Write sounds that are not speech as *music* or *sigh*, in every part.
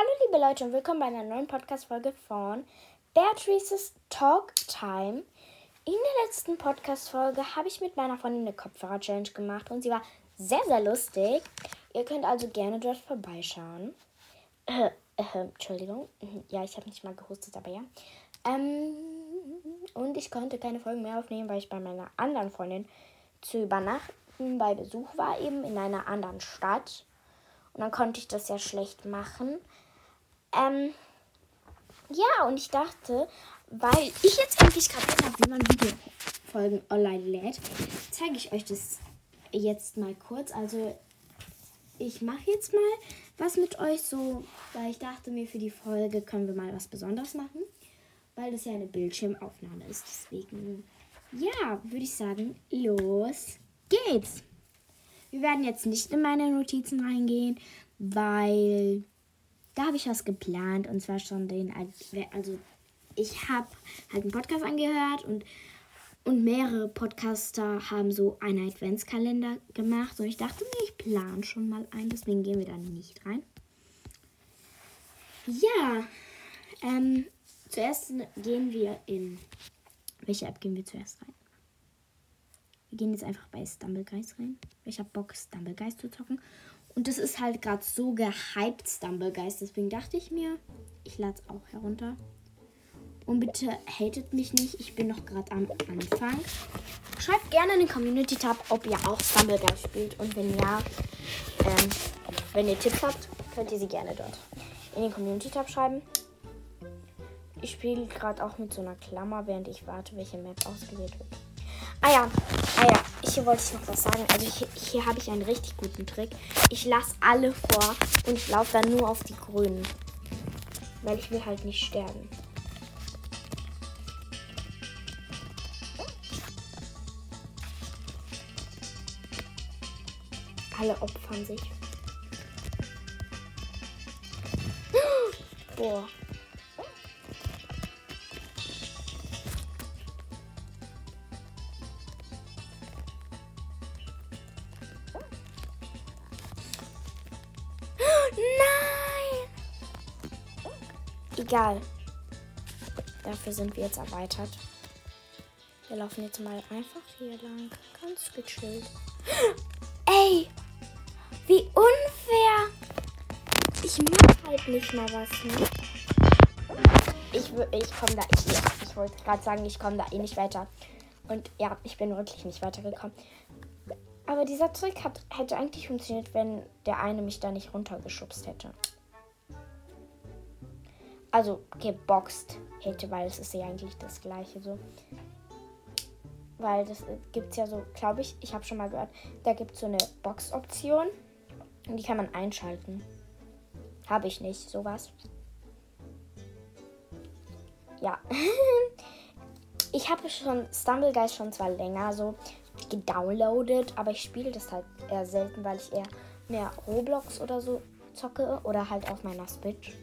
Hallo liebe Leute und willkommen bei einer neuen Podcast-Folge von Beatrice's Talk Time. In der letzten Podcast-Folge habe ich mit meiner Freundin eine Kopfhörer-Challenge gemacht und sie war sehr, sehr lustig. Ihr könnt also gerne dort vorbeischauen. Äh, äh, Entschuldigung. Ja, ich habe nicht mal gehustet, aber ja. Ähm, und ich konnte keine Folgen mehr aufnehmen, weil ich bei meiner anderen Freundin zu übernachten bei Besuch war, eben in einer anderen Stadt. Und dann konnte ich das ja schlecht machen. Ähm, ja, und ich dachte, weil ich jetzt endlich kapiert habe, wie man Videofolgen online lädt, zeige ich euch das jetzt mal kurz. Also ich mache jetzt mal was mit euch so, weil ich dachte mir, für die Folge können wir mal was Besonderes machen, weil das ja eine Bildschirmaufnahme ist. Deswegen, ja, würde ich sagen, los geht's. Wir werden jetzt nicht in meine Notizen reingehen, weil da habe ich was geplant und zwar schon den, also ich habe halt einen Podcast angehört und, und mehrere Podcaster haben so einen Adventskalender gemacht und ich dachte mir, ich plane schon mal ein, deswegen gehen wir da nicht rein. Ja, ähm, zuerst gehen wir in, welche App gehen wir zuerst rein? Wir gehen jetzt einfach bei Stumblegeist rein. Ich habe Bock, Stumblegeist zu zocken. Und das ist halt gerade so gehypt, Stumblegeist. Deswegen dachte ich mir, ich lade es auch herunter. Und bitte hatet mich nicht, ich bin noch gerade am Anfang. Schreibt gerne in den Community-Tab, ob ihr auch Stumblegeist spielt. Und wenn ja, ähm, wenn ihr Tipps habt, könnt ihr sie gerne dort in den Community-Tab schreiben. Ich spiele gerade auch mit so einer Klammer, während ich warte, welche Map ausgewählt wird. Ah ja, ah ja, hier wollte ich noch was sagen. Also hier, hier habe ich einen richtig guten Trick. Ich lasse alle vor und ich laufe dann nur auf die Grünen. Weil ich will halt nicht sterben. Alle opfern sich. *gasps* Boah. Egal. Dafür sind wir jetzt erweitert. Wir laufen jetzt mal einfach hier lang. Ganz gechillt. *gasps* Ey! Wie unfair! Ich mach halt nicht mal was. Ne? Ich, ich komme da. Ich, ich wollte gerade sagen, ich komme da eh nicht weiter. Und ja, ich bin wirklich nicht weitergekommen. Aber dieser Trick hat, hätte eigentlich funktioniert, wenn der eine mich da nicht runtergeschubst hätte also geboxt hätte, weil es ist ja eigentlich das gleiche so. Weil das äh, gibt es ja so, glaube ich, ich habe schon mal gehört, da gibt es so eine Box-Option und die kann man einschalten. Habe ich nicht, sowas. Ja. *laughs* ich habe schon Stumblegeist schon zwar länger so gedownloadet, aber ich spiele das halt eher selten, weil ich eher mehr Roblox oder so zocke oder halt auf meiner Switch.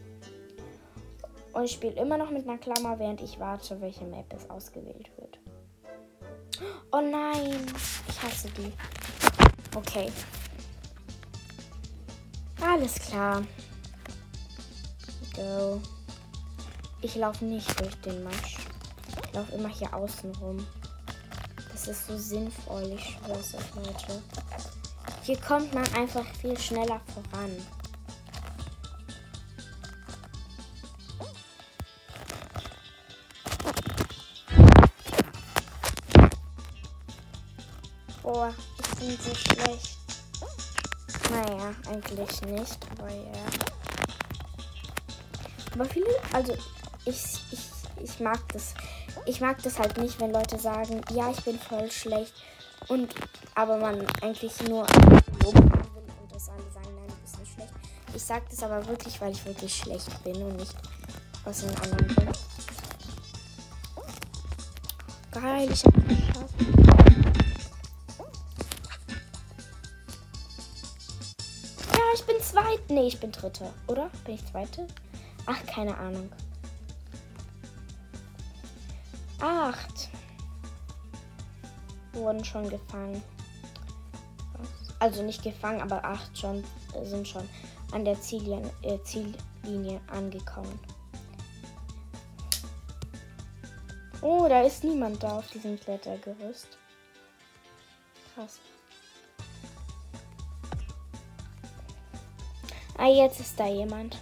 Und ich spiele immer noch mit einer Klammer, während ich warte, welche Map es ausgewählt wird. Oh nein, ich hasse die. Okay. Alles klar. Go. Ich laufe nicht durch den Matsch. Ich laufe immer hier außen rum. Das ist so sinnvoll, ich schwör's euch, Leute. Hier kommt man einfach viel schneller voran. Ich bin so schlecht. Naja, eigentlich nicht, aber ja. Aber viele, also ich, ich, ich mag das. Ich mag das halt nicht, wenn Leute sagen, ja, ich bin voll schlecht. Und aber man eigentlich nur loben will und das alle sagen, nein, du bist nicht schlecht. Ich sag das aber wirklich, weil ich wirklich schlecht bin und nicht aus den anderen bin. Geil, ich hab geschafft. ich bin zweit. Nee, ich bin dritte, oder? Bin ich zweite? Ach, keine Ahnung. Acht wurden schon gefangen. Also nicht gefangen, aber acht schon äh, sind schon an der Ziellinie, äh, Ziellinie angekommen. Oh, da ist niemand da auf diesem Klettergerüst. Krass. Ah, jetzt ist da jemand.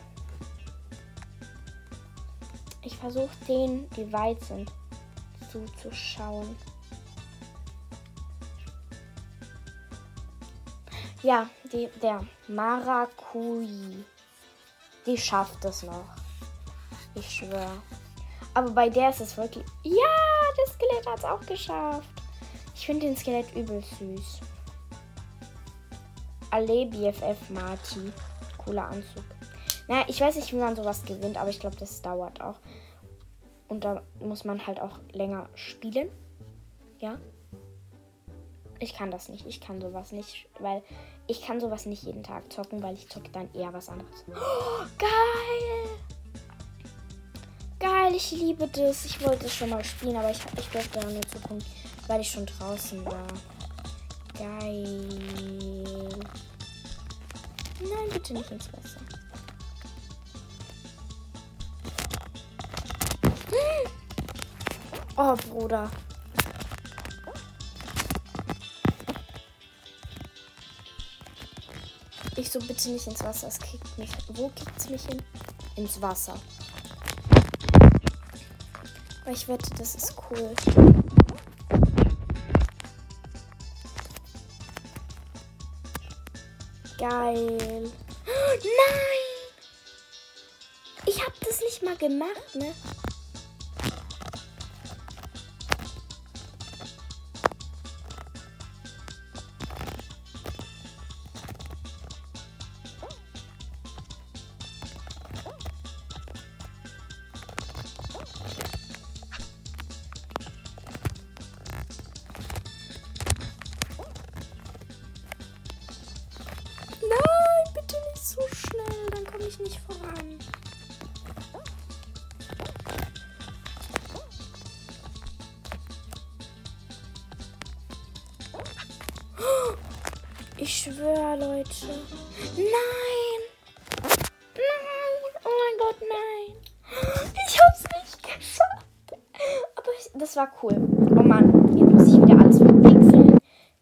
Ich versuche denen, die weit sind, zuzuschauen. Ja, die, der Marakui. Die schafft es noch. Ich schwöre. Aber bei der ist es wirklich. Ja, das Skelett hat es auch geschafft. Ich finde den Skelett übel süß. Alle BFF Marty. Cooler Anzug. Naja, ich weiß nicht, wie man sowas gewinnt, aber ich glaube, das dauert auch. Und da muss man halt auch länger spielen. Ja. Ich kann das nicht. Ich kann sowas nicht, weil ich kann sowas nicht jeden Tag zocken, weil ich zocke dann eher was anderes. Oh, geil! Geil, ich liebe das. Ich wollte es schon mal spielen, aber ich, ich durfte dann nur zugucken, weil ich schon draußen war. Geil. Nein, bitte nicht ins Wasser. Oh, Bruder. Ich so bitte nicht ins Wasser. Es kickt mich. Wo kickt es mich hin? Ins Wasser. Ich wette, das ist cool. Geil. *gasps* Nein! Ich hab das nicht mal gemacht, ne? Ich schwöre, Leute. Nein! Nein! Oh mein Gott, nein! Ich hab's nicht geschafft! Aber ich, das war cool. Oh Mann, jetzt muss ich wieder alles verpixeln.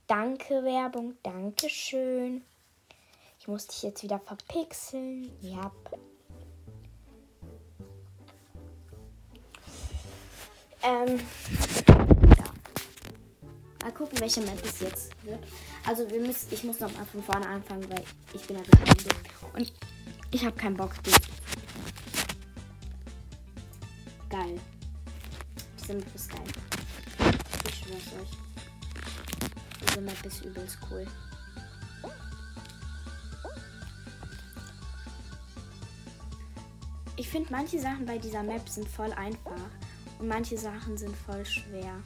Danke, Werbung. Dankeschön. Ich muss dich jetzt wieder verpixeln. Ja. Ähm. Ja. Mal gucken, welche Map es jetzt wird. Also wir müssen, ich muss noch mal von vorne anfangen, weil ich bin ja bekannt. Und ich habe keinen Bock. Geil. Diese Map ist geil. Ich schwör's euch. Diese Map ist übelst cool. Ich finde, manche Sachen bei dieser Map sind voll einfach und manche Sachen sind voll schwer.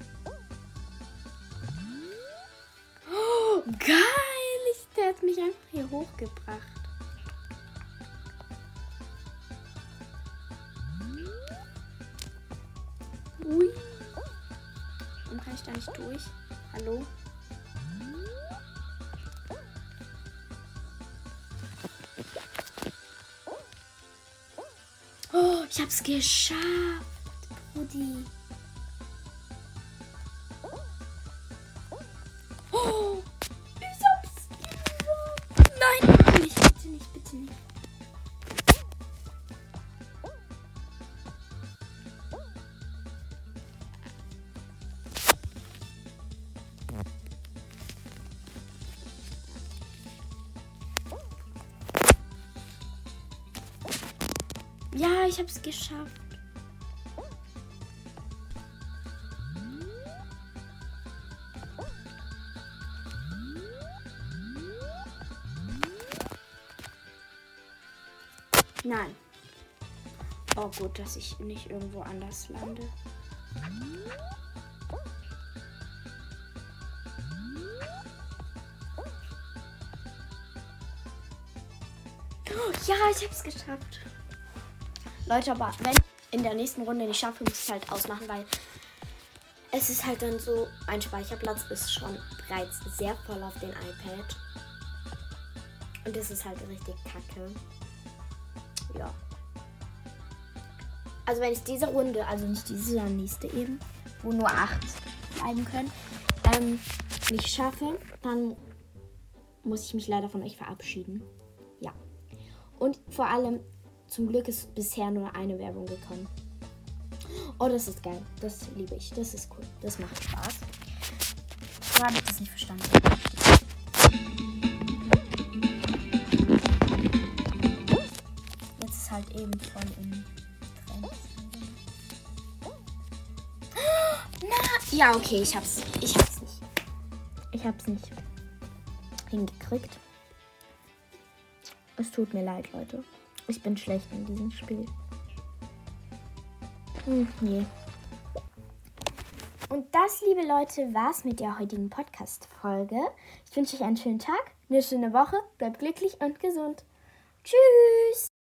Geil! Ich, der hat mich einfach hier hochgebracht. Ui. Warum kann ich da nicht durch? Hallo? Ich hab's geschafft, Brudi. Ich hab's geschafft. Nein. Oh gut, dass ich nicht irgendwo anders lande. Oh, ja, ich hab's geschafft. Leute, aber wenn in der nächsten Runde nicht schaffe, muss ich halt ausmachen, weil es ist halt dann so, mein Speicherplatz ist schon bereits sehr voll auf den iPad. Und das ist halt richtig kacke. Ja. Also wenn ich diese Runde, also nicht diese, sondern nächste eben, wo nur acht bleiben können, ähm, nicht schaffe, dann muss ich mich leider von euch verabschieden. Ja. Und vor allem, zum Glück ist bisher nur eine Werbung gekommen. Oh, das ist geil. Das liebe ich. Das ist cool. Das macht Spaß. So habe ich das nicht verstanden. Jetzt ist halt eben voll im Trend. Na, ja, okay, ich hab's. Ich hab's nicht. Ich hab's nicht hingekriegt. Es tut mir leid, Leute. Ich bin schlecht in diesem Spiel. Hm, nee. Und das, liebe Leute, war's mit der heutigen Podcast-Folge. Ich wünsche euch einen schönen Tag, eine schöne Woche, bleibt glücklich und gesund. Tschüss!